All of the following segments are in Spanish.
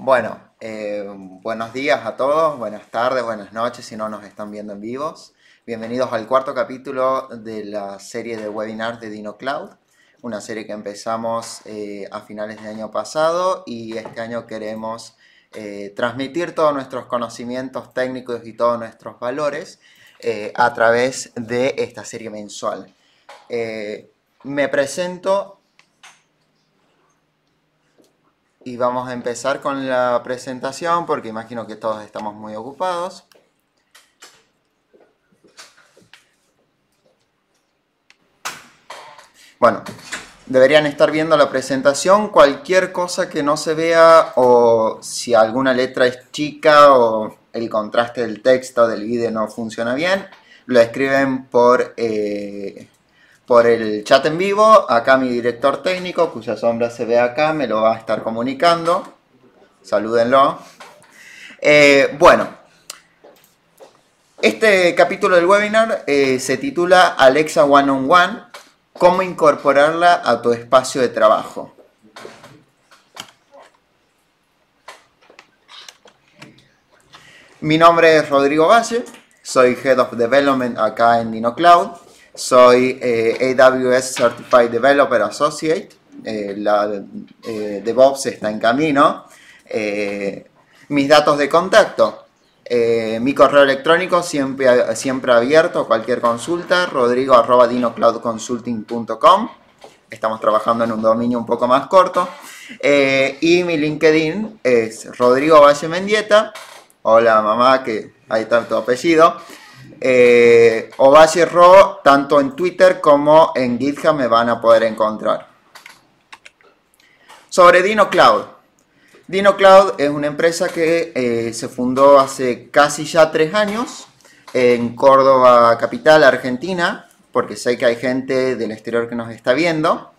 Bueno, eh, buenos días a todos, buenas tardes, buenas noches si no nos están viendo en vivos. Bienvenidos al cuarto capítulo de la serie de webinars de DinoCloud, una serie que empezamos eh, a finales de año pasado y este año queremos eh, transmitir todos nuestros conocimientos técnicos y todos nuestros valores a través de esta serie mensual. me presento, y vamos a empezar con la presentación porque imagino que todos estamos muy ocupados. Bueno, deberían estar viendo la presentación. Cualquier cosa que no se vea o si alguna letra es chica o el contraste del texto del vídeo no funciona bien, lo escriben por eh, por el chat en vivo. Acá mi director técnico, cuya sombra se ve acá, me lo va a estar comunicando. Salúdenlo. Eh, bueno, este capítulo del webinar eh, se titula Alexa One on One, cómo incorporarla a tu espacio de trabajo. Mi nombre es Rodrigo Valle, soy Head of Development acá en DinoCloud. Soy eh, AWS Certified Developer Associate. Eh, la eh, DevOps está en camino. mis datos de contacto. mi correo electrónico siempre, siempre abierto, cualquier consulta, rodrigo. Estamos trabajando en un dominio un poco más corto. y mi LinkedIn es Rodrigo Valle Mendieta. Hola mamá, que ahí está tu apellido eh, Ovalle Ro, tanto en Twitter como en GitHub me van a poder encontrar. Sobre DinoCloud. DinoCloud es una empresa que eh, se fundó hace casi ya tres años en Córdoba, capital, Argentina, porque sé que hay gente del exterior que nos está viendo,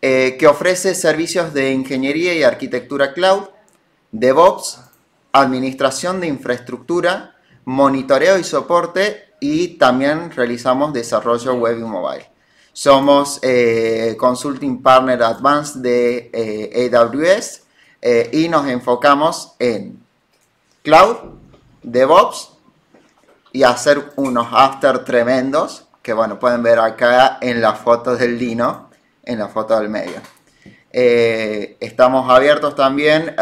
eh, que ofrece servicios de ingeniería y arquitectura cloud, DevOps, administración de infraestructura, monitoreo y soporte y también realizamos desarrollo web y mobile. Somos eh, Consulting Partner Advanced de eh, AWS eh, y nos enfocamos en Cloud, DevOps y hacer unos after tremendos que bueno, pueden ver acá en la foto del Dino, en la foto del medio. estamos abiertos también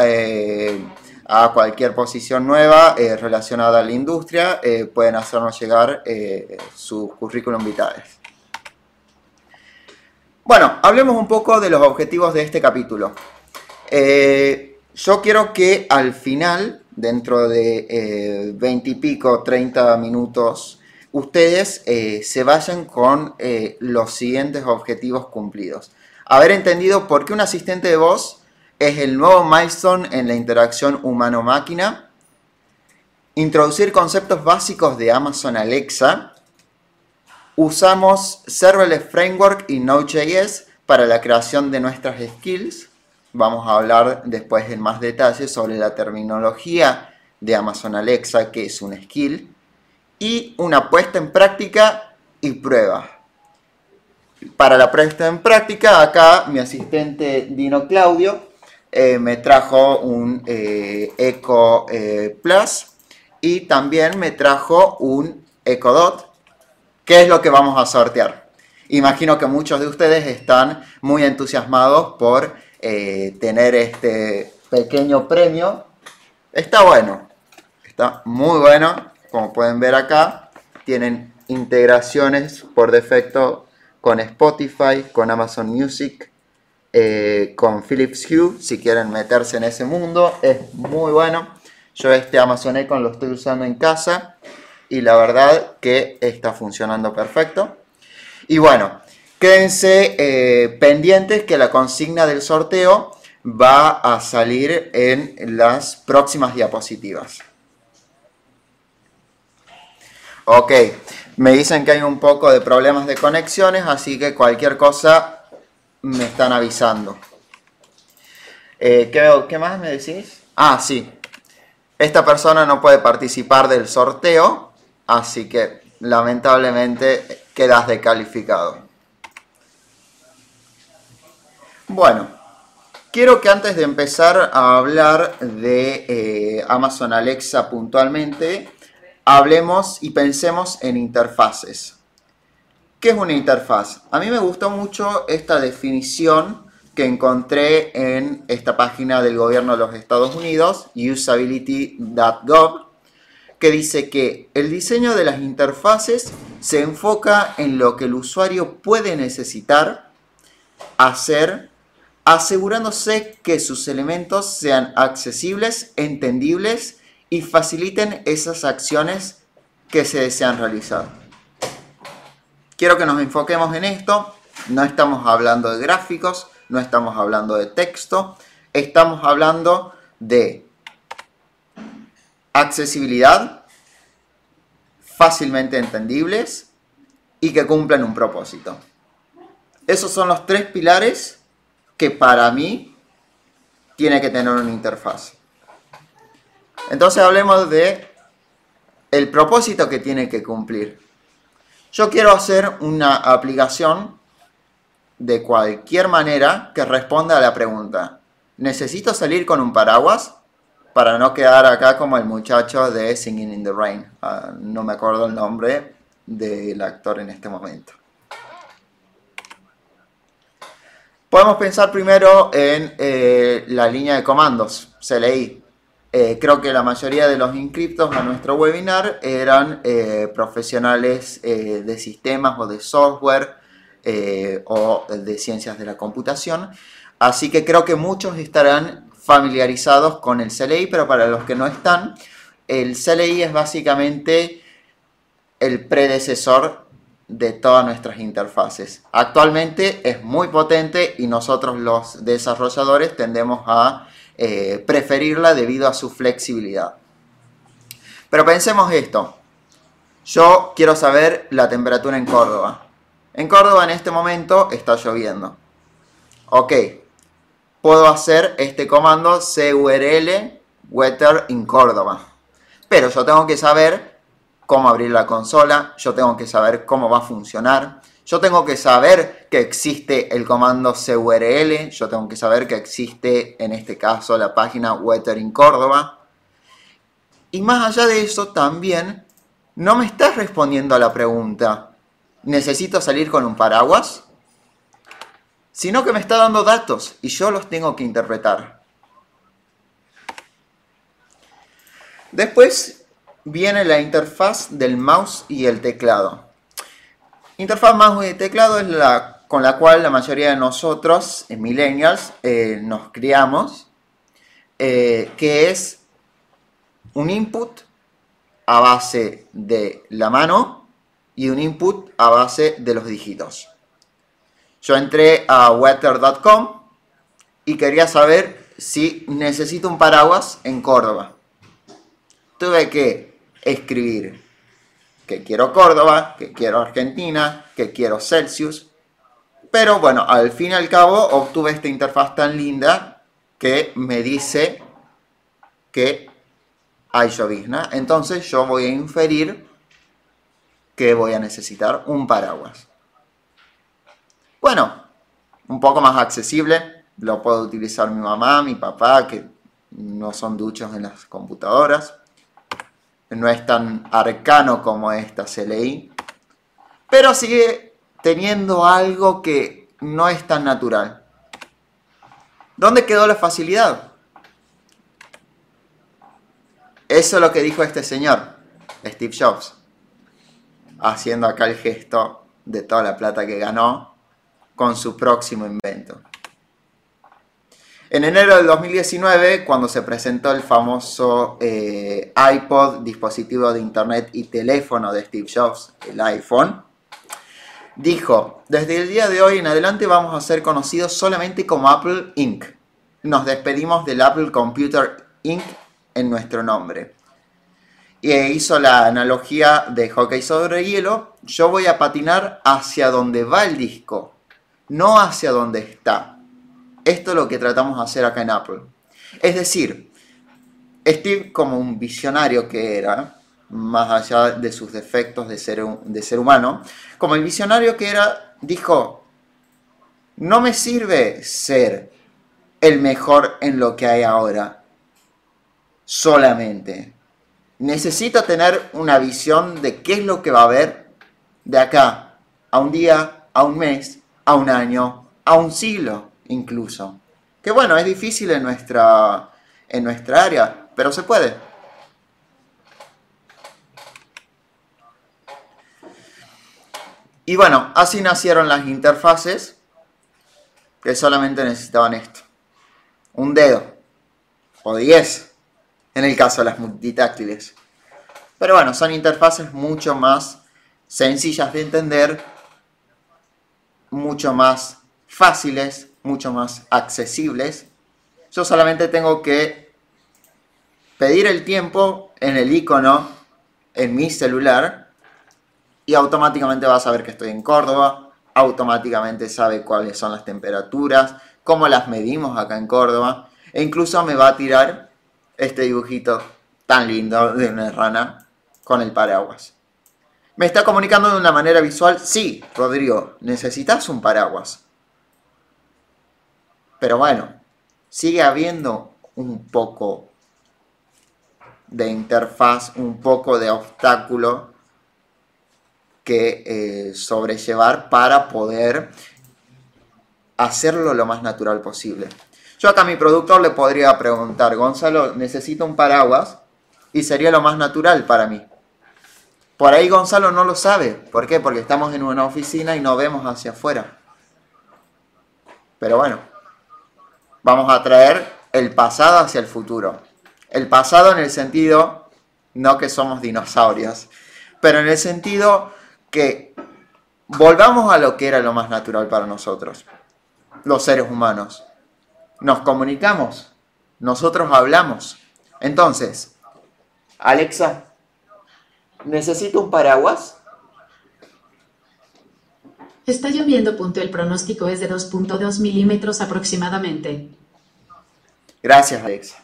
a cualquier posición nueva eh, relacionada a la industria, eh, pueden hacernos llegar eh, su currículum vitae. Bueno, hablemos un poco de los objetivos de este capítulo. yo quiero que al final, dentro de 20 y pico, 30 minutos, ustedes se vayan con los siguientes objetivos cumplidos. Haber entendido por qué un asistente de voz es el nuevo milestone en la interacción humano-máquina. Introducir conceptos básicos de Amazon Alexa. Usamos Serverless Framework y Node.js para la creación de nuestras skills. Vamos a hablar después en más detalle sobre la terminología de Amazon Alexa, que es un skill, y una puesta en práctica y prueba. Para la puesta en práctica, acá mi asistente Dino Claudio eh, me trajo un eh, Eco eh, Plus y también me trajo un Eco Dot, que es lo que vamos a sortear. Imagino que muchos de ustedes están muy entusiasmados por tener este pequeño premio. Está bueno, está muy bueno, como pueden ver acá, tienen integraciones por defecto con Spotify, con Amazon Music, eh, con Philips Hue, si quieren meterse en ese mundo, es muy bueno. Yo este Amazon Echo lo estoy usando en casa y la verdad que está funcionando perfecto. Y bueno, quédense eh, pendientes que la consigna del sorteo va a salir en las próximas diapositivas. Ok, me dicen que hay un poco de problemas de conexiones, así que cualquier cosa me están avisando. Eh, ¿qué, más me decís? Ah, sí. Esta persona no puede participar del sorteo, así que lamentablemente quedas descalificado. Bueno, Quiero que antes de empezar a hablar de eh, Amazon Alexa puntualmente, hablemos y pensemos en interfaces. ¿Qué es una interfaz? A mí me gustó mucho esta definición que encontré en esta página del gobierno de los Estados Unidos, usability.gov, que dice que el diseño de las interfaces se enfoca en lo que el usuario puede necesitar hacer asegurándose que sus elementos sean accesibles, entendibles y faciliten esas acciones que se desean realizar. Quiero que nos enfoquemos en esto. No estamos hablando de gráficos, no estamos hablando de texto, estamos hablando de accesibilidad, fácilmente entendibles y que cumplan un propósito. Esos son los tres pilares que para mí tiene que tener una interfaz. Entonces hablemos de el propósito que tiene que cumplir. Yo quiero hacer una aplicación de cualquier manera que responda a la pregunta. ¿Necesito salir con un paraguas? Para no quedar acá como el muchacho de Singing in the Rain. Ah, no me acuerdo el nombre del actor en este momento. Podemos pensar primero en eh, la línea de comandos, CLI. Eh, creo que la mayoría de los inscriptos a nuestro webinar eran eh, profesionales de sistemas o de software o de ciencias de la computación. Así que creo que muchos estarán familiarizados con el CLI, pero para los que no están, el CLI es básicamente el predecesor de todas nuestras interfaces. Actualmente es muy potente y nosotros los desarrolladores tendemos a eh, preferirla debido a su flexibilidad. Pero pensemos esto. Yo quiero saber la temperatura en Córdoba. En Córdoba en este momento está lloviendo. Ok. Puedo hacer este comando curl weather in Córdoba. Pero yo tengo que saber cómo abrir la consola, yo tengo que saber cómo va a funcionar, yo tengo que saber que existe el comando curl, yo tengo que saber que existe en este caso la página Weather in Córdoba. Y más allá de eso también no me estás respondiendo a la pregunta, ¿necesito salir con un paraguas? Sino que me está dando datos y yo los tengo que interpretar. Después viene la interfaz del mouse y el teclado. Interfaz mouse y teclado es la con la cual la mayoría de nosotros, en millennials, eh, nos criamos, eh, que es un input a base de la mano y un input a base de los dígitos. Yo entré a weather.com y quería saber si necesito un paraguas en Córdoba. Tuve que escribir que quiero Córdoba, que quiero Argentina, que quiero Celsius. Pero bueno, al fin y al cabo obtuve esta interfaz tan linda que me dice que hay llovizna. Entonces yo voy a inferir que voy a necesitar un paraguas. Bueno, un poco más accesible. Lo puedo utilizar mi mamá, mi papá, que no son duchos en las computadoras no es tan arcano como esta CLI, pero sigue teniendo algo que no es tan natural. ¿Dónde quedó la facilidad? Eso es lo que dijo este señor, Steve Jobs, haciendo acá el gesto de toda la plata que ganó con su próximo invento. En enero del 2019, cuando se presentó el famoso eh, iPod, dispositivo de Internet y teléfono de Steve Jobs, el iPhone, dijo, desde el día de hoy en adelante vamos a ser conocidos solamente como Apple Inc. Nos despedimos del Apple Computer Inc. en nuestro nombre. Y hizo la analogía de hockey sobre hielo. Yo voy a patinar hacia donde va el disco, no hacia donde está. Esto es lo que tratamos de hacer acá en Apple. Es decir, Steve como un visionario que era, más allá de sus defectos de ser, de ser humano, como el visionario que era, dijo, no me sirve ser el mejor en lo que hay ahora. Solamente. Necesito tener una visión de qué es lo que va a haber de acá a un día, a un mes, a un año, a un siglo incluso. Que bueno, es difícil en nuestra, en nuestra área, pero se puede. Y bueno, así nacieron las interfaces que solamente necesitaban esto. Un dedo. O 10 en el caso de las multitáctiles. Pero bueno, son interfaces mucho más sencillas de entender, mucho más fáciles, mucho más accesibles. Yo solamente tengo que pedir el tiempo en el icono en mi celular y automáticamente va a saber que estoy en Córdoba, automáticamente sabe cuáles son las temperaturas, cómo las medimos acá en Córdoba e incluso me va a tirar este dibujito tan lindo de una rana con el paraguas. ¿Me está comunicando de una manera visual? Sí, Rodrigo, necesitas un paraguas. Pero bueno, sigue habiendo un poco de interfaz, un poco de obstáculo que eh, sobrellevar para poder hacerlo lo más natural posible. Yo acá a mi productor le podría preguntar, Gonzalo, necesito un paraguas y sería lo más natural para mí. Por ahí Gonzalo no lo sabe. ¿Por qué? Porque estamos en una oficina y no vemos hacia afuera. Pero bueno, vamos a traer el pasado hacia el futuro. El pasado en el sentido, no que somos dinosaurios, pero en el sentido que volvamos a lo que era lo más natural para nosotros, los seres humanos. Nos comunicamos, nosotros hablamos. Entonces, Alexa, ¿Necesito un paraguas? Está lloviendo. Punto. El pronóstico es de 2.2 milímetros aproximadamente. Gracias, Alexa.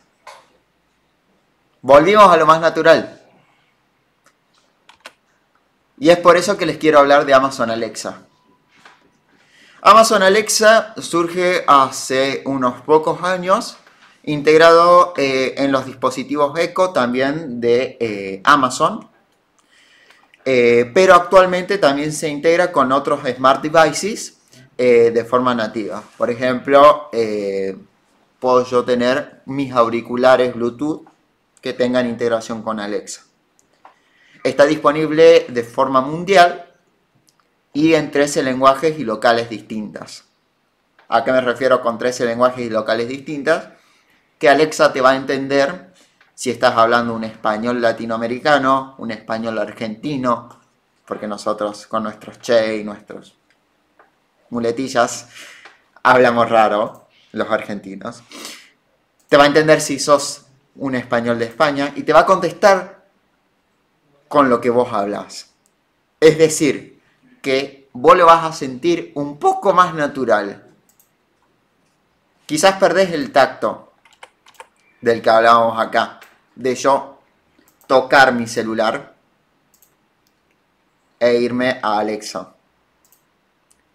Volvimos a lo más natural. Y es por eso que les quiero hablar de Amazon Alexa. Amazon Alexa surge hace unos pocos años, integrado eh, en los dispositivos Echo también de eh, Amazon. Eh, pero actualmente también se integra con otros smart devices eh, de forma nativa. Por ejemplo, eh, puedo yo tener mis auriculares Bluetooth que tengan integración con Alexa. Está disponible de forma mundial y en 13 lenguajes y locales distintas. ¿A qué me refiero con 13 lenguajes y locales distintas? Que Alexa te va a entender si estás hablando un español latinoamericano, un español argentino, porque nosotros con nuestros che y nuestros muletillas hablamos raro, los argentinos. Te va a entender si sos un español de España y te va a contestar con lo que vos hablas. Es decir, que vos lo vas a sentir un poco más natural. Quizás perdés el tacto del que hablábamos acá, de yo tocar mi celular e irme a Alexa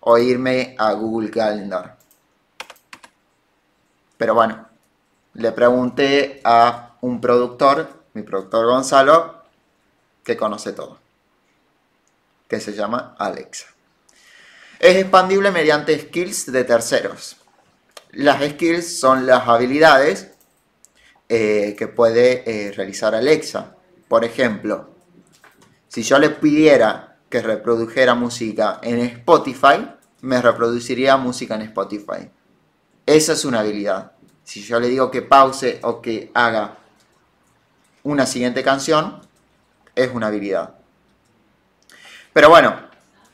o irme a Google Calendar. Pero bueno, le pregunté a un productor, mi productor Gonzalo, que conoce todo, que se llama Alexa. Es expandible mediante skills de terceros. Las skills son las habilidades eh, que puede eh, realizar Alexa. Por ejemplo, si yo le pidiera que reprodujera música en Spotify, me reproduciría música en Spotify. Esa es una habilidad. Si yo le digo que pause o que haga una siguiente canción, es una habilidad. Pero bueno,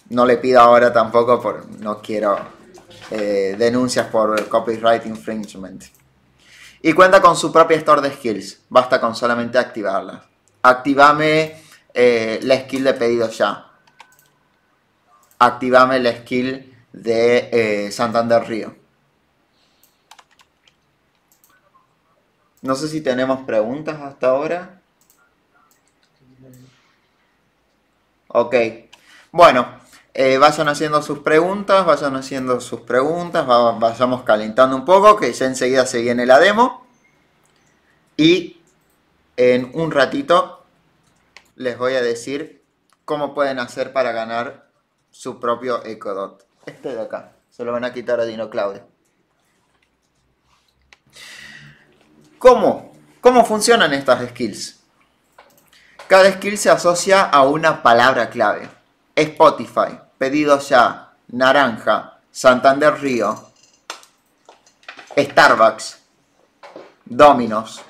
no le pido ahora tampoco, por, no quiero eh, denuncias por copyright infringement y cuenta con su propia store de skills. Basta con solamente activarla. Activame eh, la skill de pedido ya. Activame la skill de eh, Santander Río. No sé si tenemos preguntas hasta ahora. Ok. Bueno, eh, vayan haciendo sus preguntas, vayan haciendo sus preguntas, vayamos calentando un poco, que ya enseguida se viene la demo. Y en un ratito les voy a decir cómo pueden hacer para ganar su propio Ecodot. Este de acá, se lo van a quitar a Dino Claudio. ¿Cómo? ¿Cómo funcionan estas skills? Cada skill se asocia a una palabra clave. Spotify, pedido ya, naranja, Santander Río, Starbucks, Dominos,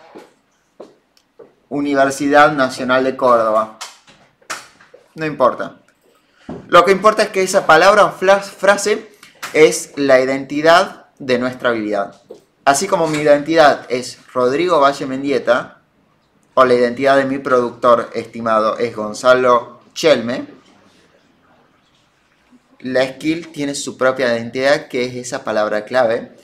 Universidad Nacional de Córdoba. No importa. Lo que importa es que esa palabra o frase es la identidad de nuestra habilidad. Así como mi identidad es Rodrigo Valle Mendieta, o la identidad de mi productor estimado es Gonzalo Chelme, la skill tiene su propia identidad, que es esa palabra clave,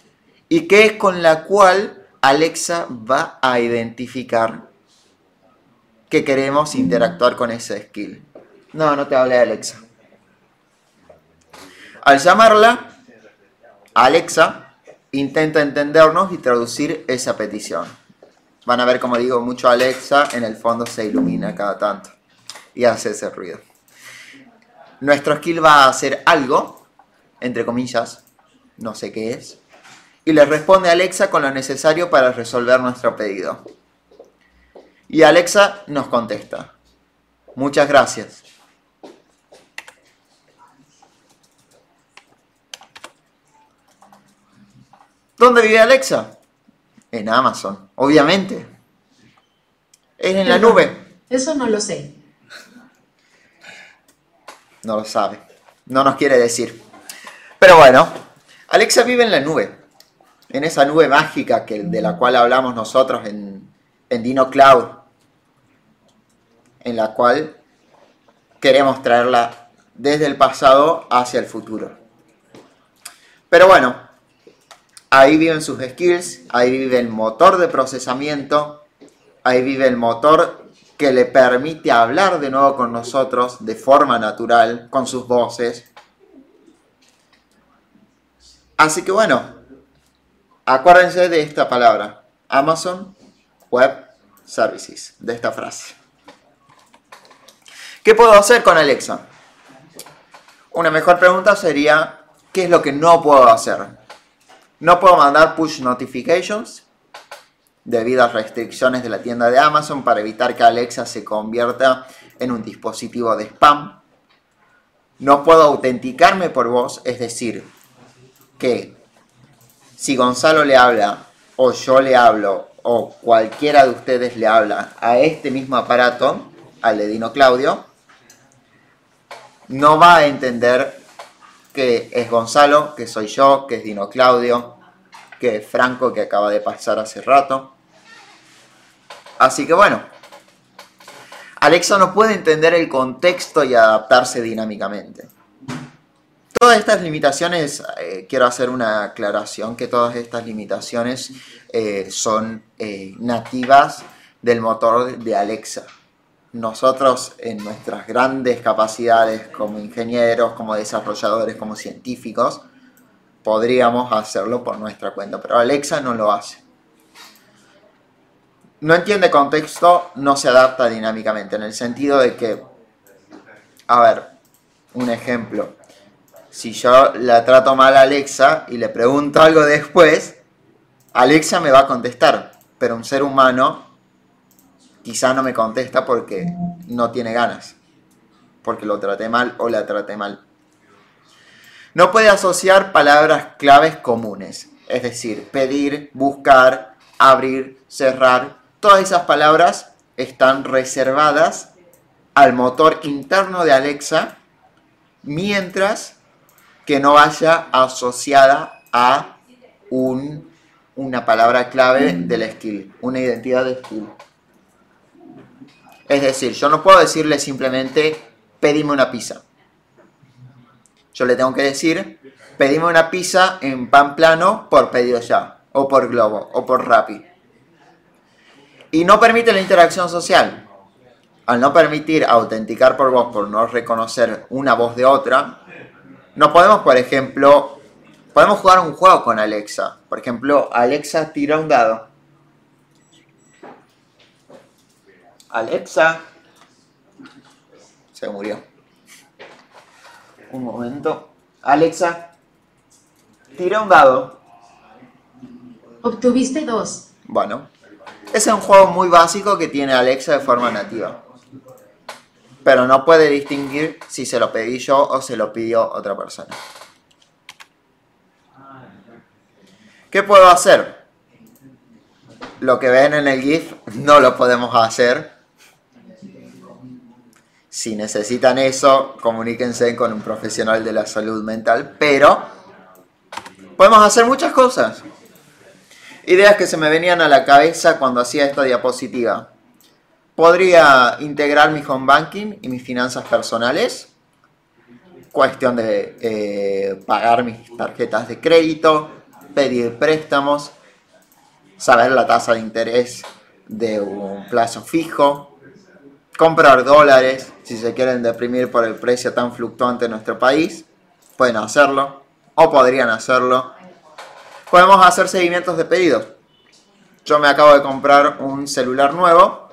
y que es con la cual Alexa va a identificar que queremos interactuar con esa skill. No, no te hablé de Alexa. Al llamarla, Alexa intenta entendernos y traducir esa petición. Van a ver, como digo, mucho Alexa en el fondo se ilumina cada tanto y hace ese ruido. Nuestro skill va a hacer algo, entre comillas, no sé qué es, y le responde a Alexa con lo necesario para resolver nuestro pedido. Y Alexa nos contesta. Muchas gracias. ¿Dónde vive Alexa? En Amazon, obviamente. Es en la nube. Eso no lo sé. No lo sabe. No nos quiere decir. Pero bueno, Alexa vive en la nube. En esa nube mágica que, de la cual hablamos nosotros en, en Dino Cloud en la cual queremos traerla desde el pasado hacia el futuro. Pero bueno, ahí viven sus skills, ahí vive el motor de procesamiento, ahí vive el motor que le permite hablar de nuevo con nosotros de forma natural, con sus voces. Así que bueno, acuérdense de esta palabra, Amazon Web Services, de esta frase. ¿Qué puedo hacer con Alexa? Una mejor pregunta sería, ¿qué es lo que no puedo hacer? No puedo mandar push notifications debido a restricciones de la tienda de Amazon para evitar que Alexa se convierta en un dispositivo de spam. No puedo autenticarme por voz, es decir, que si Gonzalo le habla o yo le hablo o cualquiera de ustedes le habla a este mismo aparato, al de Dino Claudio, no va a entender que es Gonzalo, que soy yo, que es Dino Claudio, que es Franco, que acaba de pasar hace rato. Así que bueno, Alexa no puede entender el contexto y adaptarse dinámicamente. Todas estas limitaciones, eh, quiero hacer una aclaración, que todas estas limitaciones eh, son eh, nativas del motor de Alexa nosotros en nuestras grandes capacidades como ingenieros, como desarrolladores, como científicos, podríamos hacerlo por nuestra cuenta, pero Alexa no lo hace. No entiende contexto, no se adapta dinámicamente, en el sentido de que, a ver, un ejemplo, si yo la trato mal a Alexa y le pregunto algo después, Alexa me va a contestar, pero un ser humano quizá no me contesta porque no tiene ganas, porque lo traté mal o la traté mal. No puede asociar palabras claves comunes, es decir, pedir, buscar, abrir, cerrar. Todas esas palabras están reservadas al motor interno de Alexa, mientras que no vaya asociada a un, una palabra clave del skill, una identidad de skill. Es decir, yo no puedo decirle simplemente pedime una pizza. Yo le tengo que decir pedime una pizza en pan plano por pedido ya, o por Globo, o por Rappi. Y no permite la interacción social. Al no permitir autenticar por voz, por no reconocer una voz de otra, No podemos, por ejemplo, podemos jugar un juego con Alexa. Por ejemplo, Alexa tira un dado. Alexa. Se murió. Un momento. Alexa. Tira un dado. Obtuviste dos. Bueno. Es un juego muy básico que tiene Alexa de forma nativa. Pero no puede distinguir si se lo pedí yo o se lo pidió otra persona. ¿Qué puedo hacer? Lo que ven en el GIF no lo podemos hacer. Si necesitan eso, comuníquense con un profesional de la salud mental. Pero podemos hacer muchas cosas. Ideas que se me venían a la cabeza cuando hacía esta diapositiva. Podría integrar mi home banking y mis finanzas personales. Cuestión de eh, pagar mis tarjetas de crédito, pedir préstamos, saber la tasa de interés de un plazo fijo, comprar dólares si se quieren deprimir por el precio tan fluctuante en nuestro país. Pueden hacerlo o podrían hacerlo podemos hacer seguimientos de pedidos. Yo me acabo de comprar un celular nuevo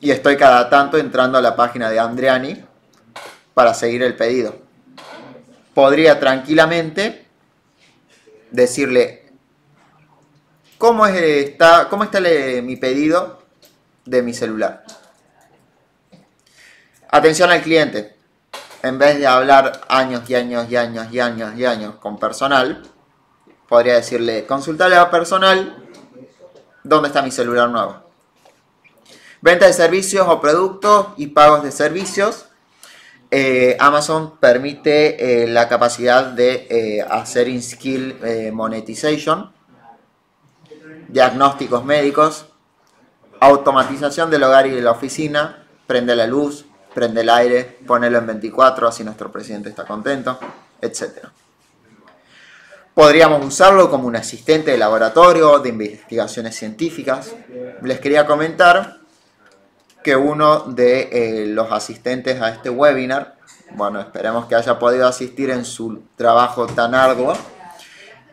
y estoy cada tanto entrando a la página de Andriani para seguir el pedido. Podría tranquilamente decirle cómo está, cómo está mi pedido de mi celular. Atención al cliente. En vez de hablar años y años y años y años y años con personal, podría decirle, consultarle a personal, ¿dónde está mi celular nuevo? Venta de servicios o productos y pagos de servicios. Eh, Amazon permite eh, la capacidad de eh, hacer in-skill monetization, diagnósticos médicos, automatización del hogar y de la oficina, prende la luz, prende el aire, ponelo en 24, así nuestro presidente está contento, etcétera. Podríamos usarlo como un asistente de laboratorio, de investigaciones científicas. Les quería comentar que uno de eh, los asistentes a este webinar, bueno, esperemos que haya podido asistir en su trabajo tan arduo,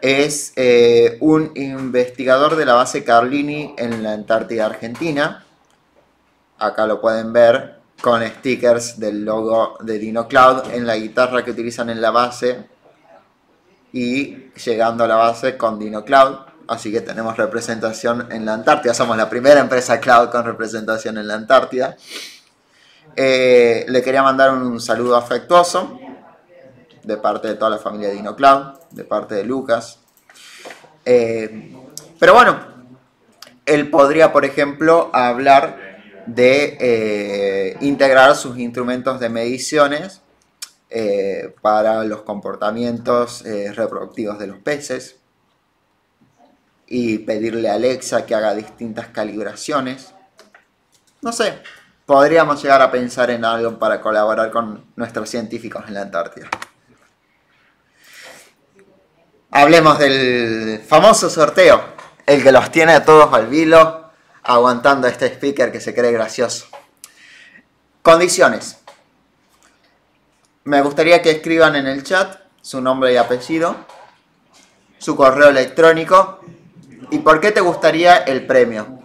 es eh, un investigador de la base Carlini en la Antártida Argentina. Acá lo pueden ver con stickers del logo de DinoCloud en la guitarra que utilizan en la base y llegando a la base con Dino Cloud. Así que tenemos representación en la Antártida. Somos la primera empresa cloud con representación en la Antártida. Eh, le quería mandar un saludo afectuoso de parte de toda la familia de Dino Cloud, de parte de Lucas. Eh, pero bueno, él podría, por ejemplo, hablar de eh, integrar sus instrumentos de mediciones eh, para los comportamientos eh, reproductivos de los peces y pedirle a Alexa que haga distintas calibraciones. No sé, podríamos llegar a pensar en algo para colaborar con nuestros científicos en la Antártida. Hablemos del famoso sorteo, el que los tiene a todos al vilo, aguantando este speaker que se cree gracioso. Condiciones. Me gustaría que escriban en el chat su nombre y apellido, su correo electrónico y por qué te gustaría el premio.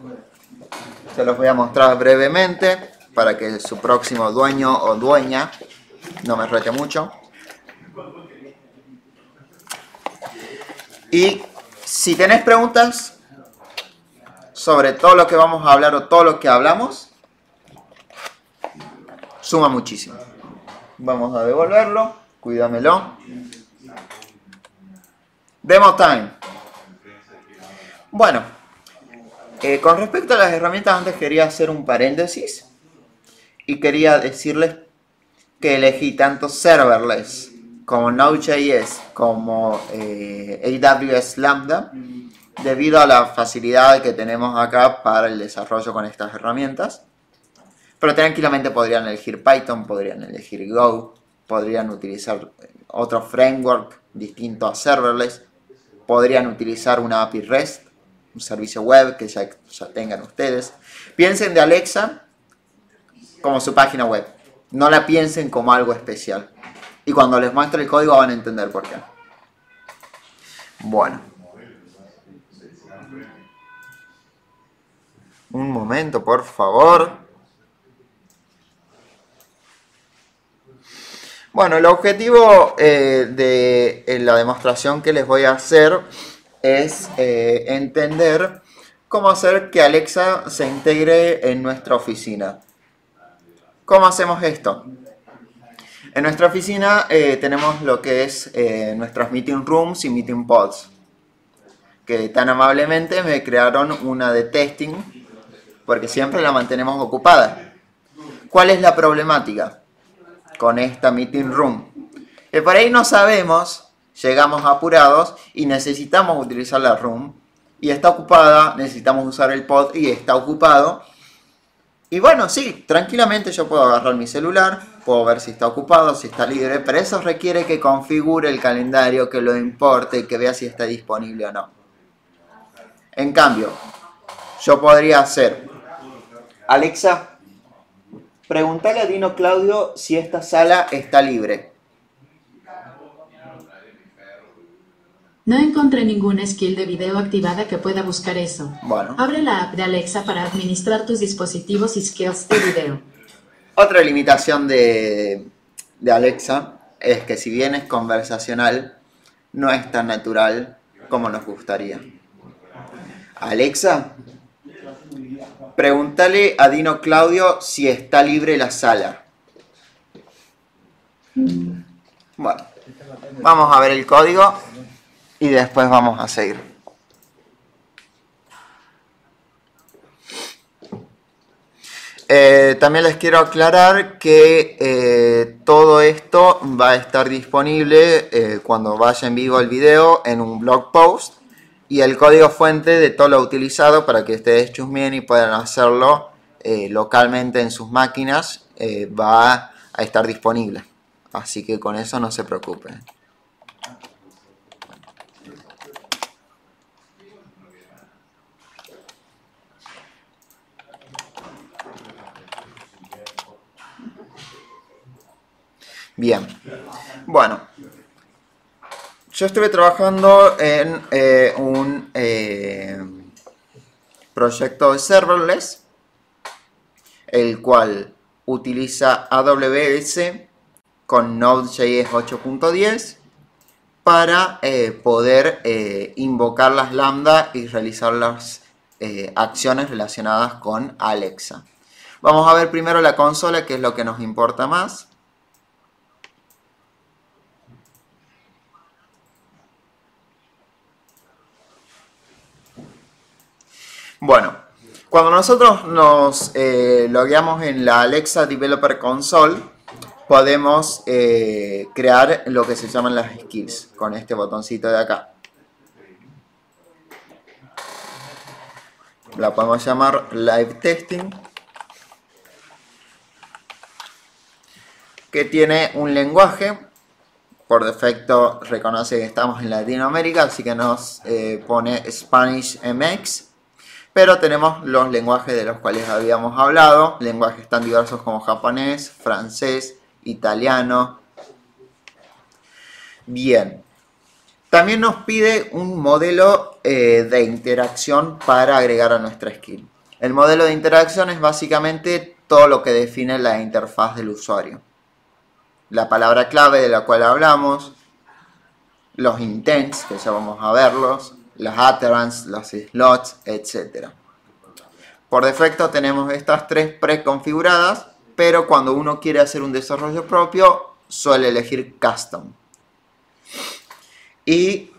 Se los voy a mostrar brevemente para que su próximo dueño o dueña no me rete mucho. Y si tenés preguntas sobre todo lo que vamos a hablar o todo lo que hablamos, suma muchísimo. Vamos a devolverlo. Cuídamelo. Demo time. Bueno, eh, con respecto a las herramientas, antes quería hacer un paréntesis y quería decirles que elegí tanto serverless como Node.js como eh, AWS Lambda debido a la facilidad que tenemos acá para el desarrollo con estas herramientas. Pero tranquilamente podrían elegir Python, podrían elegir Go, podrían utilizar otro framework distinto a serverless, podrían utilizar una API REST, un servicio web que ya, tengan ustedes. Piensen de Alexa como su página web, no la piensen como algo especial. Y cuando les muestre el código van a entender por qué. Bueno. Un momento, por favor. Bueno, el objetivo eh, de eh, la demostración que les voy a hacer es eh, entender cómo hacer que Alexa se integre en nuestra oficina. ¿Cómo hacemos esto? En nuestra oficina tenemos lo que es nuestras meeting rooms y meeting pods, que tan amablemente me crearon una de testing, porque siempre la mantenemos ocupada. ¿Cuál es la problemática? Con esta meeting room. Que por ahí no sabemos, llegamos apurados y necesitamos utilizar la room. Y está ocupada, necesitamos usar el pod y está ocupado. Y bueno, sí, tranquilamente yo puedo agarrar mi celular, puedo ver si está ocupado, si está libre, pero eso requiere que configure el calendario, que lo importe, que vea si está disponible o no. En cambio, yo podría hacer, Alexa, Preguntale a Dino Claudio si esta sala está libre. No encontré ninguna skill de video activada que pueda buscar eso. Bueno. Abre la app de Alexa para administrar tus dispositivos y skills de video. Otra limitación de, de Alexa es que si bien es conversacional, no es tan natural como nos gustaría. Alexa, Pregúntale a Dino Claudio si está libre la sala. Bueno, vamos a ver el código y después vamos a seguir. Eh, también les quiero aclarar que eh, todo esto va a estar disponible eh, cuando vaya en vivo el video en un blog post y el código fuente de todo lo utilizado para que ustedes chusmeen y puedan hacerlo eh, localmente en sus máquinas eh, va a estar disponible. Así que con eso no se preocupen. Bien, bueno, yo estuve trabajando en eh, un eh, proyecto de serverless, el cual utiliza AWS con Node.js 8.10 para eh, poder invocar las lambda y realizar las acciones relacionadas con Alexa. Vamos a ver primero la consola, que es lo que nos importa más. Bueno, cuando nosotros nos eh, logueamos en la Alexa Developer Console, podemos eh, crear lo que se llaman las skills con este botoncito de acá. La podemos llamar Live Testing. Que tiene un lenguaje. Por defecto reconoce que estamos en Latinoamérica, así que nos eh, pone Spanish MX pero tenemos los lenguajes de los cuales habíamos hablado, lenguajes tan diversos como japonés, francés, italiano. Bien, también nos pide un modelo eh, de interacción para agregar a nuestra skill. El modelo de interacción es básicamente todo lo que define la interfaz del usuario. La palabra clave de la cual hablamos, los intents, que ya vamos a verlos, las utterance, los slots, etc. Por defecto tenemos estas tres preconfiguradas, pero cuando uno quiere hacer un desarrollo propio, suele elegir custom. Y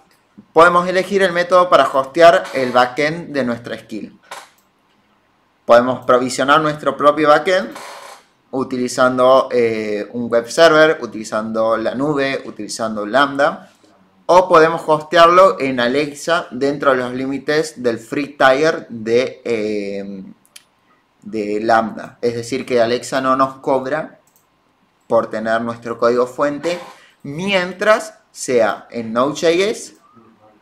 podemos elegir el método para hostear el backend de nuestra skill. Podemos provisionar nuestro propio backend utilizando eh, un web server, utilizando la nube, utilizando Lambda o podemos hostearlo en Alexa dentro de los límites del free tier de, em, de Lambda. Es decir, que Alexa no nos cobra por tener nuestro código fuente mientras sea en Node.js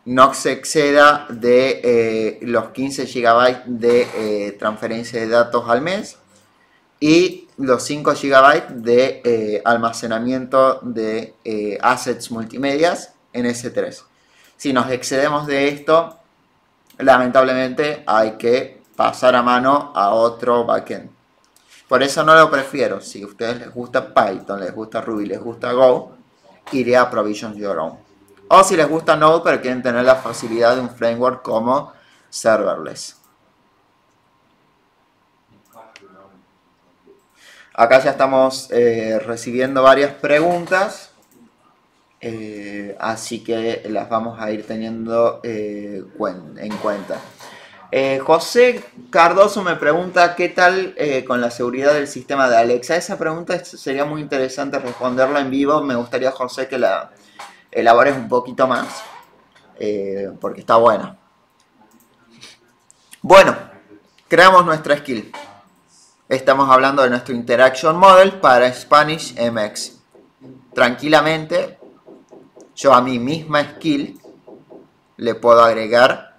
no se exceda de eh, los 15 GB de eh, transferencia de datos al mes y los 5 GB de eh, almacenamiento de assets multimedias en S3. Si nos excedemos de esto, lamentablemente hay que pasar a mano a otro backend. Por eso no lo prefiero. Si a ustedes les gusta Python, les gusta Ruby, les gusta Go, iré a Provision Your Own. O si les gusta Node, pero quieren tener la facilidad de un framework como Serverless. Acá ya estamos eh, recibiendo varias preguntas. Eh, así que las vamos a ir teniendo eh, en cuenta. José Cardoso me pregunta qué tal con la seguridad del sistema de Alexa. Esa pregunta sería muy interesante responderla en vivo. Me gustaría, José, que la elabores un poquito más, porque está buena. Bueno, creamos nuestra skill. Estamos hablando de nuestro Interaction Model para Spanish MX. Tranquilamente, yo a mi misma skill le puedo agregar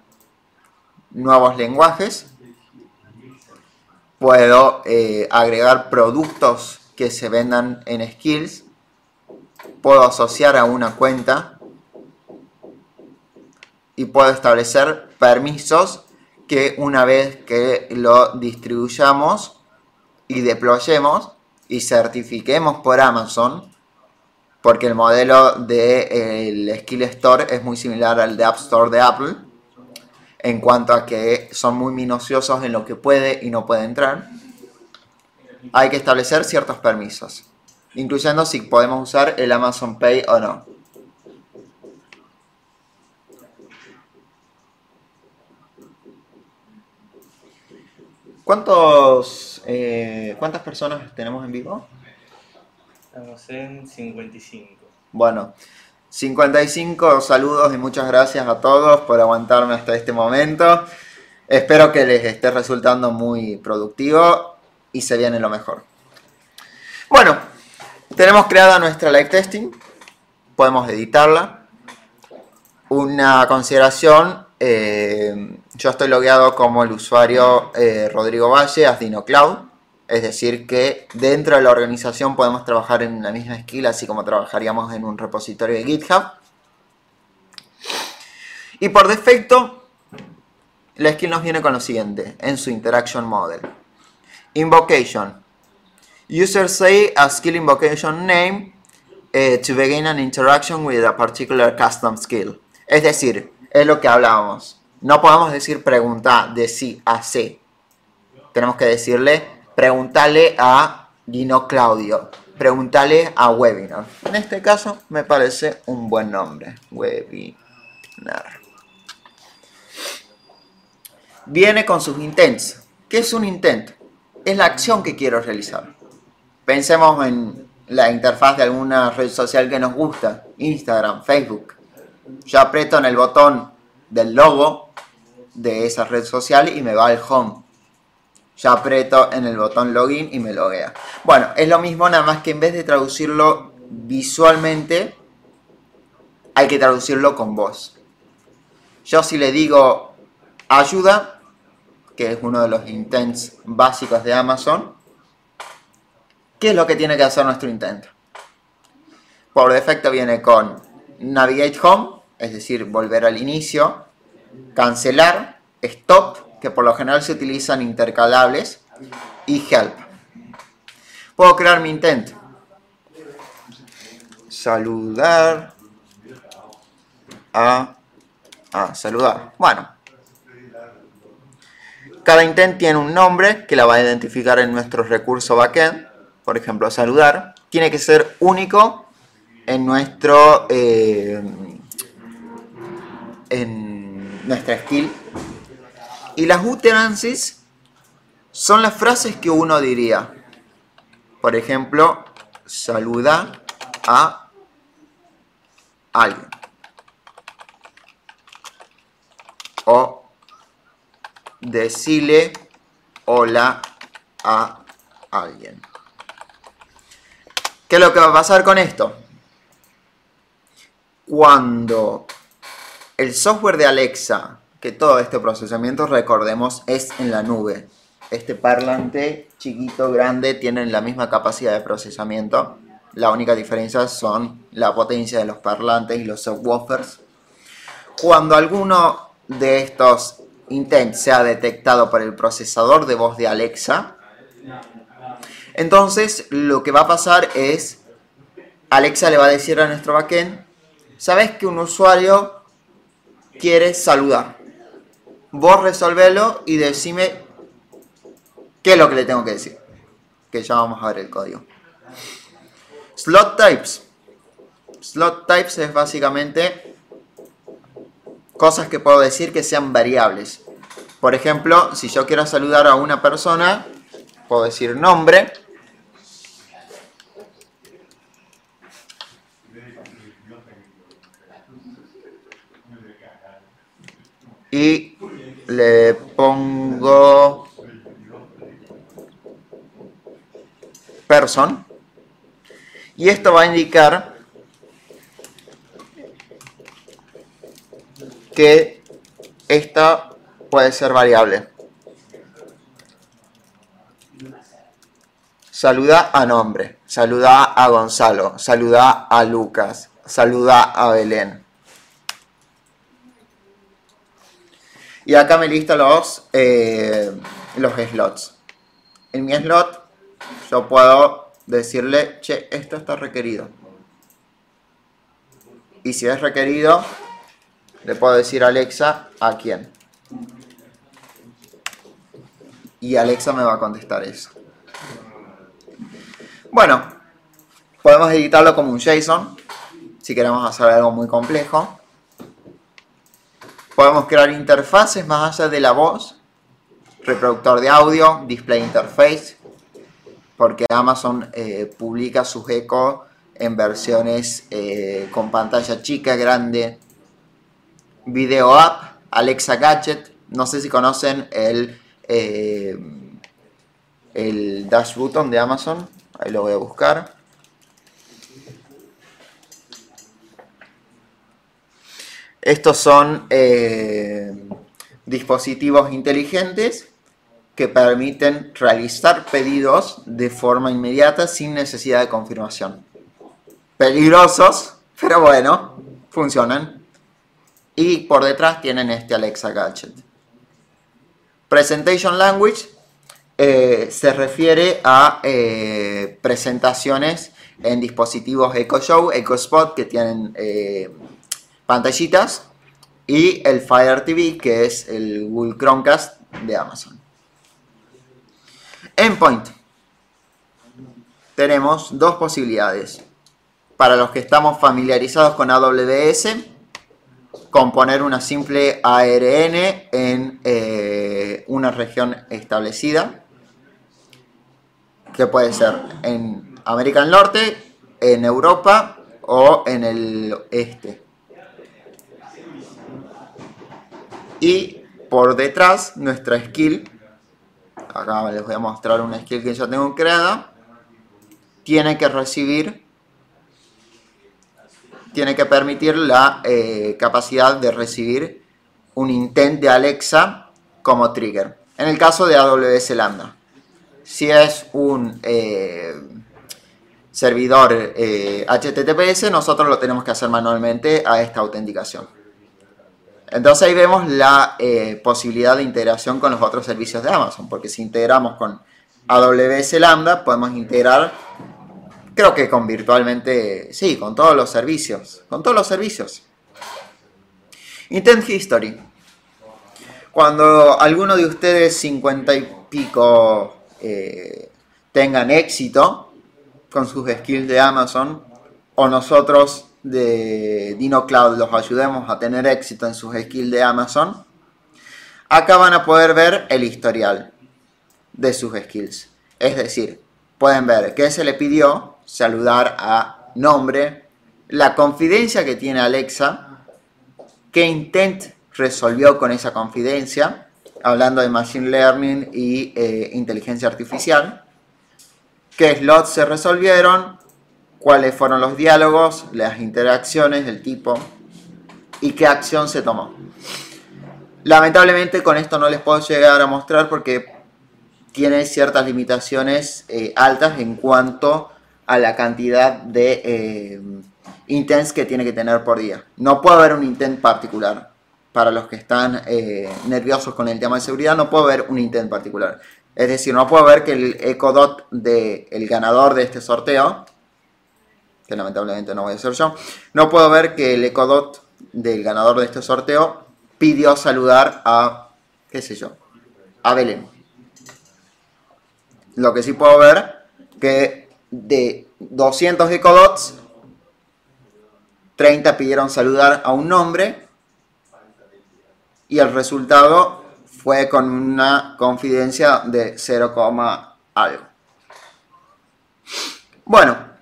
nuevos lenguajes. Puedo eh, agregar productos que se vendan en skills. Puedo asociar a una cuenta. Y puedo establecer permisos que una vez que lo distribuyamos y deployemos y certifiquemos por Amazon, porque el modelo del de, Skill Store es muy similar al de App Store de Apple, en cuanto a que son muy minuciosos en lo que puede y no puede entrar, hay que establecer ciertos permisos, incluyendo si podemos usar el Amazon Pay o no. ¿Cuántos, eh, ¿Cuántas personas tenemos en vivo? Estamos en 55. Bueno, 55 saludos y muchas gracias a todos por aguantarme hasta este momento. Espero que les esté resultando muy productivo y se viene lo mejor. Bueno, tenemos creada nuestra live testing. Podemos editarla. Una consideración eh, yo estoy logueado como el usuario eh, Rodrigo Valle, Asdino Cloud. Es decir, que dentro de la organización podemos trabajar en la misma skill, así como trabajaríamos en un repositorio de GitHub. Y por defecto, la skill nos viene con lo siguiente en su interaction model. Invocation. User say a skill invocation name eh, to begin an interaction with a particular custom skill. Es decir, es lo que hablábamos. No podemos decir pregunta de sí a C. Tenemos que decirle, preguntarle a Dino Claudio, preguntarle a Webinar. En este caso me parece un buen nombre, Webinar. Viene con sus intents. ¿Qué es un intent? Es la acción que quiero realizar. Pensemos en la interfaz de alguna red social que nos gusta, Instagram, Facebook. Yo aprieto en el botón del logo de esa red social y me va al home. Yo aprieto en el botón login y me loguea. Bueno, es lo mismo, nada más que en vez de traducirlo visualmente, hay que traducirlo con voz. Yo si le digo ayuda, que es uno de los intents básicos de Amazon, ¿qué es lo que tiene que hacer nuestro intento? Por defecto viene con Navigate Home, es decir, volver al inicio, cancelar, stop, que por lo general se utilizan intercalables, y help. Puedo crear mi intent. Saludar a, a saludar. Bueno, cada intent tiene un nombre que la va a identificar en nuestro recurso backend. Por ejemplo, saludar. Tiene que ser único en nuestro eh, en nuestra skill. Y las utterances son las frases que uno diría. Por ejemplo, saluda a alguien. O decirle hola a alguien. ¿Qué es lo que va a pasar con esto? Cuando el software de Alexa, que todo este procesamiento, recordemos, es en la nube. este parlante chiquito, grande, tienen la misma capacidad de procesamiento. La única diferencia son la potencia de los parlantes y los subwoofers. Cuando alguno de estos intents sea detectado por el procesador de voz de Alexa, entonces lo que va a pasar es, Alexa le va a decir a nuestro backend, ¿sabes que un usuario quiere saludar? Vos resolvelo y decime qué es lo que le tengo que decir. Que ya vamos a ver el código. Slot types. Slot types es básicamente cosas que puedo decir que sean variables. Por ejemplo, si yo quiero saludar a una persona, puedo decir nombre. Y le pongo person. Y esto va a indicar que esta puede ser variable. Saluda a nombre, saluda a Gonzalo, saluda a Lucas, saluda a Belén. Y acá me lista los, eh, los slots. En mi slot yo puedo decirle, che, esto está requerido. Y si es requerido, le puedo decir a Alexa a quién. Y Alexa me va a contestar eso. Bueno, podemos editarlo como un JSON, si queremos hacer algo muy complejo. Podemos crear interfaces más allá de la voz, reproductor de audio, display interface, porque Amazon eh, publica sus ecos en versiones eh, con pantalla chica, grande, video app, Alexa Gadget, no sé si conocen el, eh, el dash button de Amazon, ahí lo voy a buscar. Estos son dispositivos inteligentes que permiten realizar pedidos de forma inmediata sin necesidad de confirmación. Peligrosos, pero bueno, funcionan. Y por detrás tienen este Alexa Gadget. Presentation Language eh, se refiere a eh, presentaciones en dispositivos Echo Show, Echo Spot que tienen eh, pantallitas y el Fire TV que es el Google Chromecast de Amazon. Endpoint. Tenemos dos posibilidades. Para los que estamos familiarizados con AWS, componer una simple ARN en eh, una región establecida, que puede ser en América del Norte, en Europa o en el este. Y por detrás nuestra skill acá les voy a mostrar una skill que ya tengo creada, tiene que recibir, tiene que permitir la eh, capacidad de recibir un intent de Alexa como trigger. En el caso de AWS Lambda, si es un eh, servidor HTTPS, eh, nosotros lo tenemos que hacer manualmente a esta autenticación. Entonces ahí vemos la eh, posibilidad de integración con los otros servicios de Amazon, porque si integramos con AWS Lambda, podemos integrar, creo que con virtualmente, sí, con todos los servicios, con todos los servicios. Intent History. Cuando alguno de ustedes, 50 y pico, eh, tengan éxito con sus skills de Amazon, o nosotros de DinoCloud los ayudemos a tener éxito en sus skills de Amazon, acá van a poder ver el historial de sus skills. Es decir, pueden ver qué se le pidió, saludar a nombre, la confidencia que tiene Alexa, qué intent resolvió con esa confidencia, hablando de Machine Learning y eh, inteligencia artificial, qué slots se resolvieron, cuáles fueron los diálogos, las interacciones, el tipo y qué acción se tomó. Lamentablemente con esto no les puedo llegar a mostrar porque tiene ciertas limitaciones eh, altas en cuanto a la cantidad de eh, intents que tiene que tener por día. No puede haber un intent particular. Para los que están eh, nerviosos con el tema de seguridad, no puede haber un intent particular. Es decir, no puedo ver que el ecodot del el ganador de este sorteo, que lamentablemente no voy a ser yo, no puedo ver que el ecodot del ganador de este sorteo pidió saludar a, qué sé yo, a Belén. Lo que sí puedo ver que de 200 ecodots, 30 pidieron saludar a un nombre y el resultado fue con una confidencia de 0, algo. Bueno,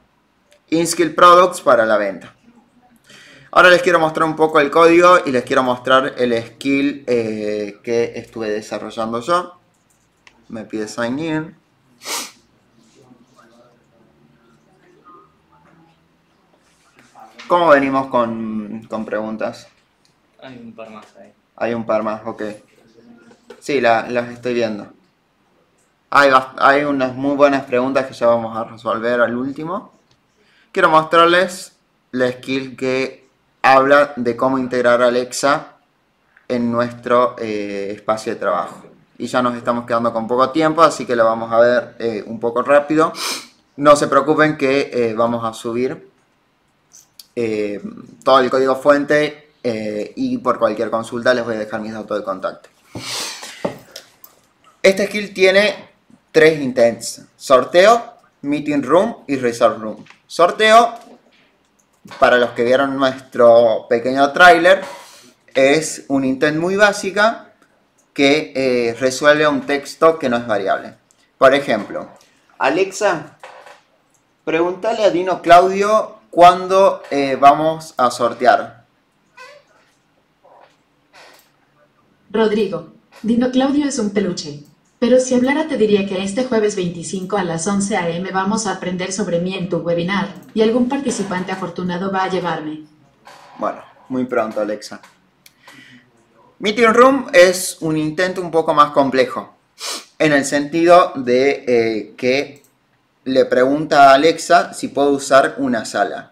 InSkill Products para la venta. Ahora les quiero mostrar un poco el código y les quiero mostrar el skill eh, que estuve desarrollando yo. Me pide sign in. ¿Cómo venimos con, preguntas? Hay un par más ahí. Hay un par más, ok. Sí, las estoy viendo. Hay, hay unas muy buenas preguntas que ya vamos a resolver al último. Quiero mostrarles la skill que habla de cómo integrar Alexa en nuestro eh, espacio de trabajo. Y ya nos estamos quedando con poco tiempo, así que lo vamos a ver eh, un poco rápido. No se preocupen que eh, vamos a subir todo el código fuente y por cualquier consulta les voy a dejar mis datos de contacto. Este skill tiene tres intents. Sorteo, Meeting Room y Reserve Room. Sorteo para los que vieron nuestro pequeño tráiler, es un intent muy básica que eh, resuelve un texto que no es variable. Por ejemplo, Alexa, pregúntale a Dino Claudio cuándo eh, vamos a sortear. Rodrigo, Dino Claudio es un peluche. Pero si hablara te diría que este jueves 25 a las 11 a.m. vamos a aprender sobre mí en tu webinar, y algún participante afortunado va a llevarme. Bueno, muy pronto, Alexa. Meeting Room es un intento un poco más complejo, en el sentido de eh, que le pregunta a Alexa si puedo usar una sala.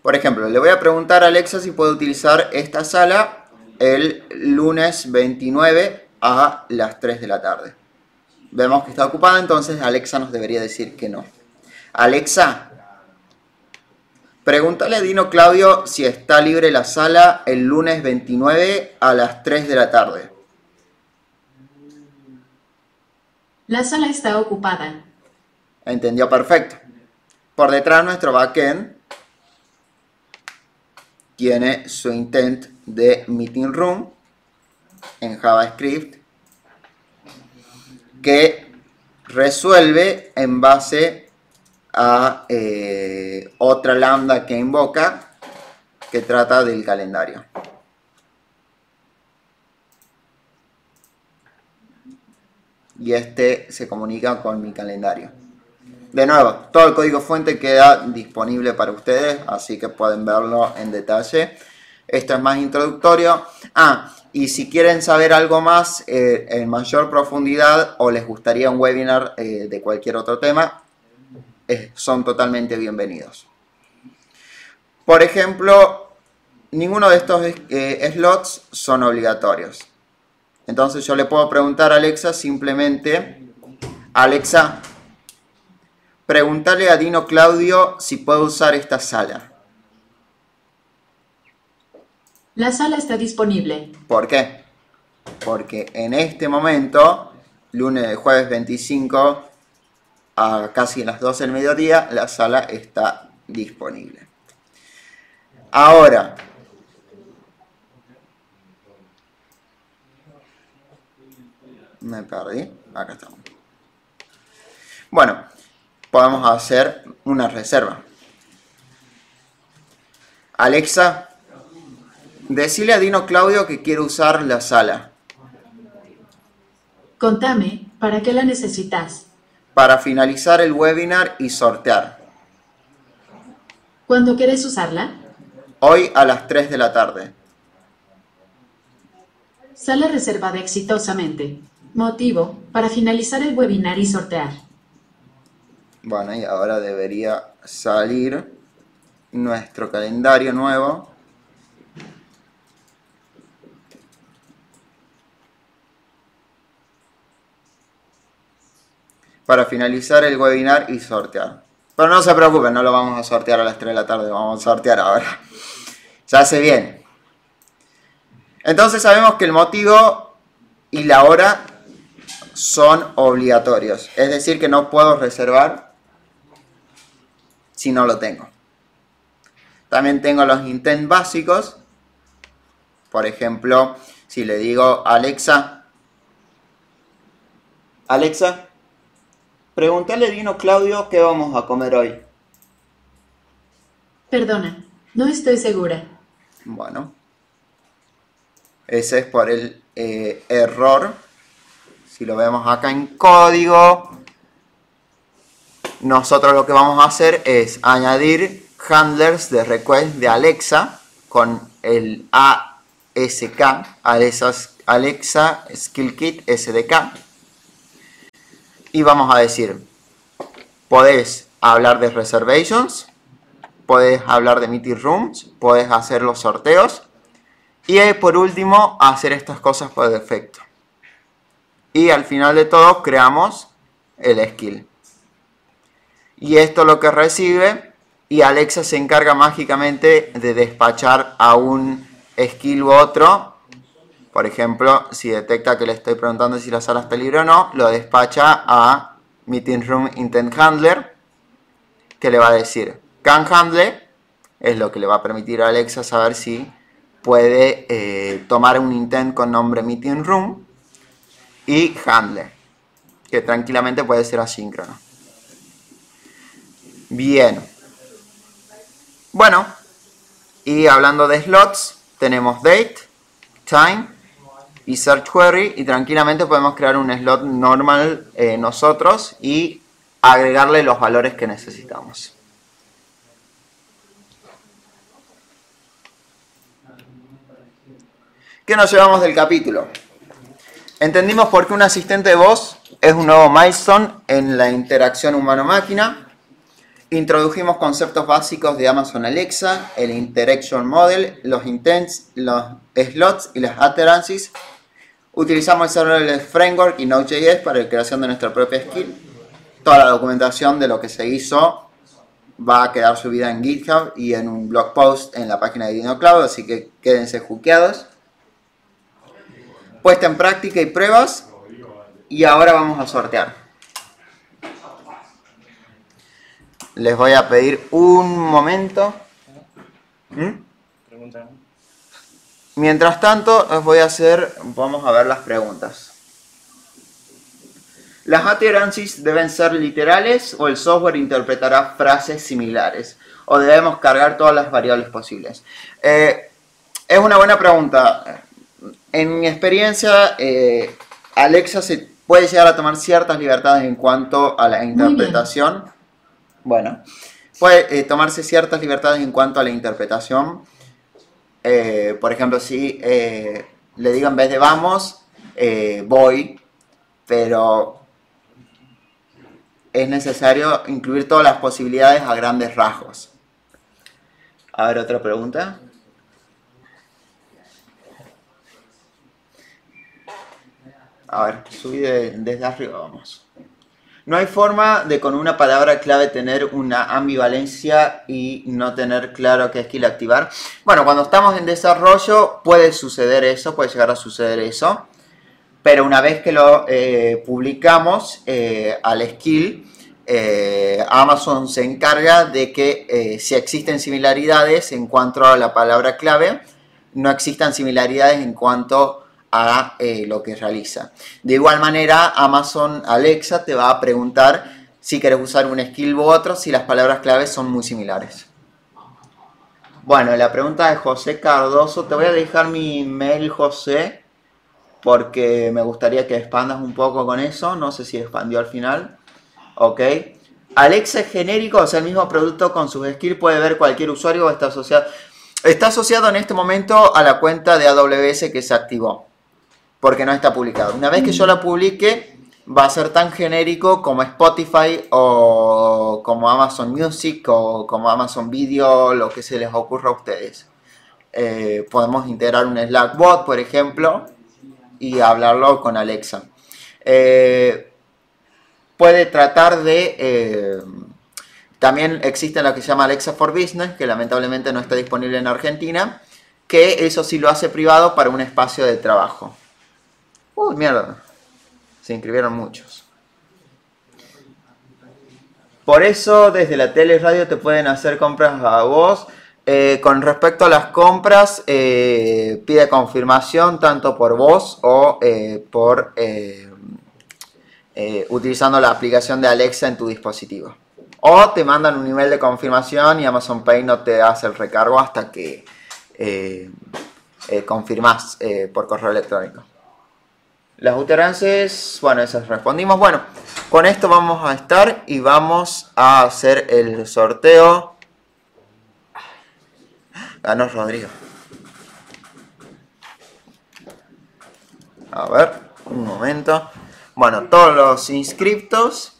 Por ejemplo, le voy a preguntar a Alexa si puedo utilizar esta sala el lunes 29 a las 3 de la tarde. Vemos que está ocupada, entonces Alexa nos debería decir que no. Alexa, pregúntale a Dino Claudio si está libre la sala el lunes 29 a las 3 de la tarde. La sala está ocupada. Entendió perfecto. Por detrás nuestro backend tiene su intent de meeting room en JavaScript que resuelve en base a eh, otra lambda que invoca que trata del calendario. Y este se comunica con mi calendario. De nuevo, todo el código fuente queda disponible para ustedes, así que pueden verlo en detalle. Esto es más introductorio. Ah, y si quieren saber algo más eh, en mayor profundidad o les gustaría un webinar eh, de cualquier otro tema, eh, son totalmente bienvenidos. Por ejemplo, ninguno de estos slots son obligatorios. Entonces yo le puedo preguntar a Alexa simplemente, Alexa, pregúntale a Dino Claudio si puedo usar esta sala. La sala está disponible. ¿Por qué? Porque en este momento, lunes, jueves 25, a casi las 12 del mediodía, la sala está disponible. Ahora, me perdí, acá estamos. Bueno, podemos hacer una reserva. Alexa, Decile a Dino Claudio que quiero usar la sala. Contame, ¿para qué la necesitas? Para finalizar el webinar y sortear. ¿Cuándo quieres usarla? Hoy a las 3 de la tarde. Sala reservada exitosamente. Motivo, para finalizar el webinar y sortear. Bueno, y ahora debería salir nuestro calendario nuevo. Para finalizar el webinar y sortear. Pero no se preocupen, no lo vamos a sortear a las 3 de la tarde, vamos a sortear ahora. Se hace bien. Entonces sabemos que el motivo y la hora son obligatorios. Es decir, que no puedo reservar si no lo tengo. También tengo los intent básicos. Por ejemplo, si le digo Alexa, Alexa, pregúntale Dino Claudio qué vamos a comer hoy. Perdona, no estoy segura. Bueno, ese es por el eh, error. Si lo vemos acá en código, nosotros lo que vamos a hacer es añadir handlers de request de Alexa con el ASK, Alexa, Alexa Skill Kit SDK. Y vamos a decir, podés hablar de reservations, podés hablar de meeting rooms, podés hacer los sorteos y por último hacer estas cosas por defecto. Y al final de todo creamos el skill. Y esto lo que recibe y Alexa se encarga mágicamente de despachar a un skill u otro. Por ejemplo, si detecta que le estoy preguntando si la sala está libre o no, lo despacha a Meeting Room Intent Handler, que le va a decir can handle, es lo que le va a permitir a Alexa saber si puede eh, tomar un intent con nombre Meeting Room y handle, que tranquilamente puede ser asíncrono. Bien. Bueno, y hablando de slots, tenemos date, time y search query y tranquilamente podemos crear un slot normal eh, nosotros y agregarle los valores que necesitamos. ¿Qué nos llevamos del capítulo? Entendimos por qué un asistente de voz es un nuevo milestone en la interacción humano-máquina. Introdujimos conceptos básicos de Amazon Alexa, el Interaction Model, los intents, los slots y las utterances. Utilizamos el Framework y Node.js para la creación de nuestra propia skill. Toda la documentación de lo que se hizo va a quedar subida en GitHub y en un blog post en la página de DinoCloud, así que quédense juqueados. Puesta en práctica y pruebas. Y ahora vamos a sortear. Les voy a pedir un momento. ¿Mm? Mientras tanto, os voy a hacer, vamos a ver las preguntas. ¿Las utterances deben ser literales o el software interpretará frases similares? ¿O debemos cargar todas las variables posibles? Eh, es una buena pregunta. En mi experiencia, eh, Alexa se puede llegar a tomar ciertas libertades en cuanto a la interpretación. Bueno, puede eh, tomarse ciertas libertades en cuanto a la interpretación. Eh, por ejemplo, si le digo en vez de vamos, voy, pero es necesario incluir todas las posibilidades a grandes rasgos. A ver, otra pregunta. A ver, subí desde arriba, vamos. No hay forma de con una palabra clave tener una ambivalencia y no tener claro qué skill activar. Bueno, cuando estamos en desarrollo puede suceder eso, puede llegar a suceder eso. Pero una vez que lo eh, publicamos eh, al skill, eh, Amazon se encarga de que si existen similaridades en cuanto a la palabra clave, no existan similaridades en cuanto a eh, lo que realiza. De igual manera, Amazon Alexa te va a preguntar si quieres usar un skill u otro si las palabras claves son muy similares. Bueno, la pregunta de José Cardoso, te voy a dejar mi mail, José, porque me gustaría que expandas un poco con eso. No sé si expandió al final. Ok. Alexa es genérico, o sea, el mismo producto con sus skills puede ver cualquier usuario o está asociado. Está asociado en este momento a la cuenta de AWS que se activó porque no está publicado. Una vez que yo la publique, va a ser tan genérico como Spotify o como Amazon Music o como Amazon Video, lo que se les ocurra a ustedes. Eh, podemos integrar un Slack bot, por ejemplo, y hablarlo con Alexa. Eh, puede tratar de... eh, también existe lo que se llama Alexa for Business, que lamentablemente no está disponible en Argentina, que eso sí lo hace privado para un espacio de trabajo. Uy, mierda. Se inscribieron muchos. Por eso desde la tele y radio te pueden hacer compras a vos. Eh, con respecto a las compras, eh, pide confirmación tanto por vos o eh, por utilizando la aplicación de Alexa en tu dispositivo. O te mandan un email de confirmación y Amazon Pay no te hace el recargo hasta que confirmas por correo electrónico. Las utterances, bueno, esas respondimos. Bueno, con esto vamos a estar y vamos a hacer el sorteo. Ganó Rodrigo. A ver, un momento. Bueno, todos los inscriptos.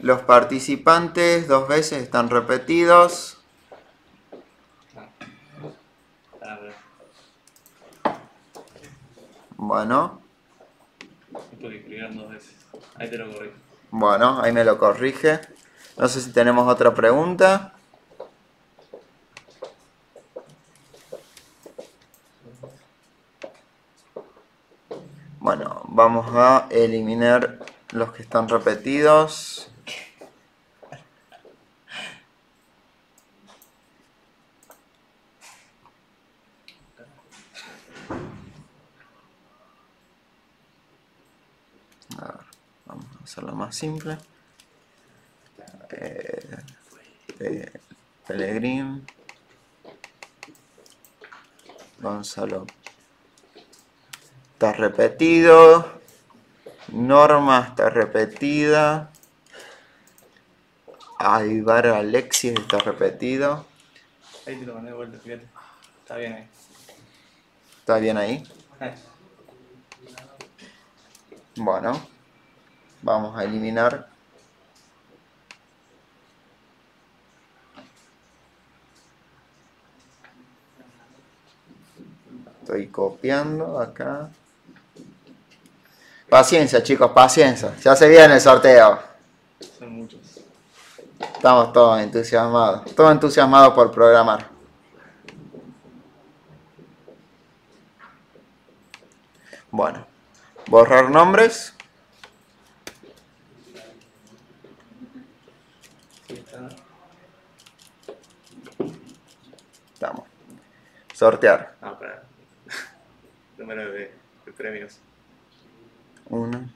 Los participantes dos veces están repetidos. A ver, Bueno, porque escribieron dos veces. Ahí te lo corrijo. bueno, ahí me lo corrige. No sé si tenemos otra pregunta. Bueno, vamos a eliminar los que están repetidos. A ver, vamos a hacerlo más simple. Eh, Pe- Pellegrín. Gonzalo. Está repetido. Norma está repetida. Aybar Alexis está repetido. Ahí te lo mandé de vuelta, fíjate. Está bien ahí. ¿Está bien ahí? Bueno. Vamos a eliminar. Estoy copiando acá. Paciencia, chicos, paciencia. Ya se viene el sorteo. son muchos. Estamos todos entusiasmados. Todos entusiasmados por programar. Bueno, borrar nombres. Sí, está. Estamos. Sortear. Ah, para. Número de, de premios. Uno.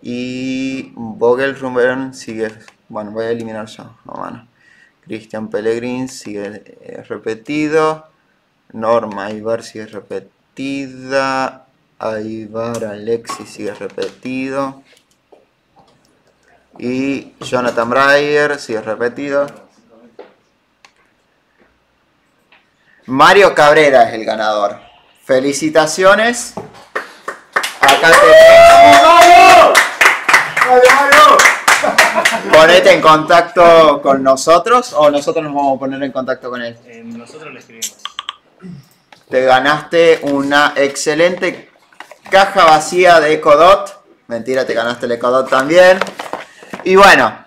Y Vogel Rumberen sigue. Bueno, voy a eliminar yo. No, mano. Cristian Pellegrin sigue eh, repetido. Norma Ibar sigue repetida. Aibar Alexis sigue repetido. Y Jonathan Breyer sigue repetido. Mario Cabrera es el ganador. Felicitaciones. Acá te Ponete en contacto con nosotros o nosotros nos vamos a poner en contacto con él. Eh, nosotros le escribimos. Te ganaste una excelente caja vacía de Ecodot. Mentira, te ganaste el Ecodot también. Y bueno,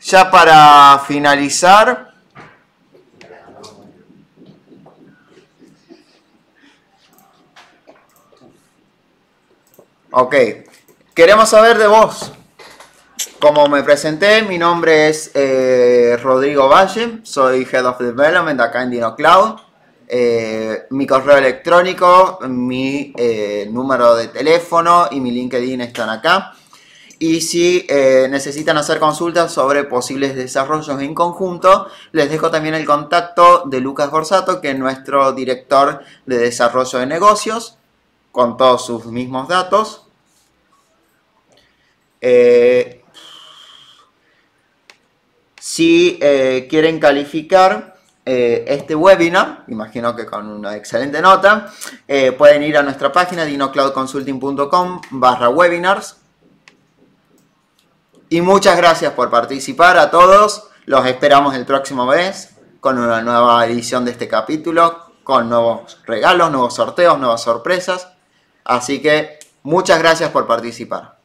ya para finalizar. Ok, queremos saber de vos. Como me presenté, mi nombre es eh, Rodrigo Valle, soy Head of Development acá en DinoCloud. Eh, mi correo electrónico, mi eh, número de teléfono y mi LinkedIn están acá. Y si eh, necesitan hacer consultas sobre posibles desarrollos en conjunto, les dejo también el contacto de Lucas Borsato, que es nuestro director de desarrollo de negocios, con todos sus mismos datos. Eh, si eh, quieren calificar, eh, este webinar, imagino que con una excelente nota, pueden ir a nuestra página dinocloudconsulting.com barra webinars. Y muchas gracias por participar a todos. Los esperamos el próximo mes con una nueva edición de este capítulo, con nuevos regalos, nuevos sorteos, nuevas sorpresas. Así que muchas gracias por participar.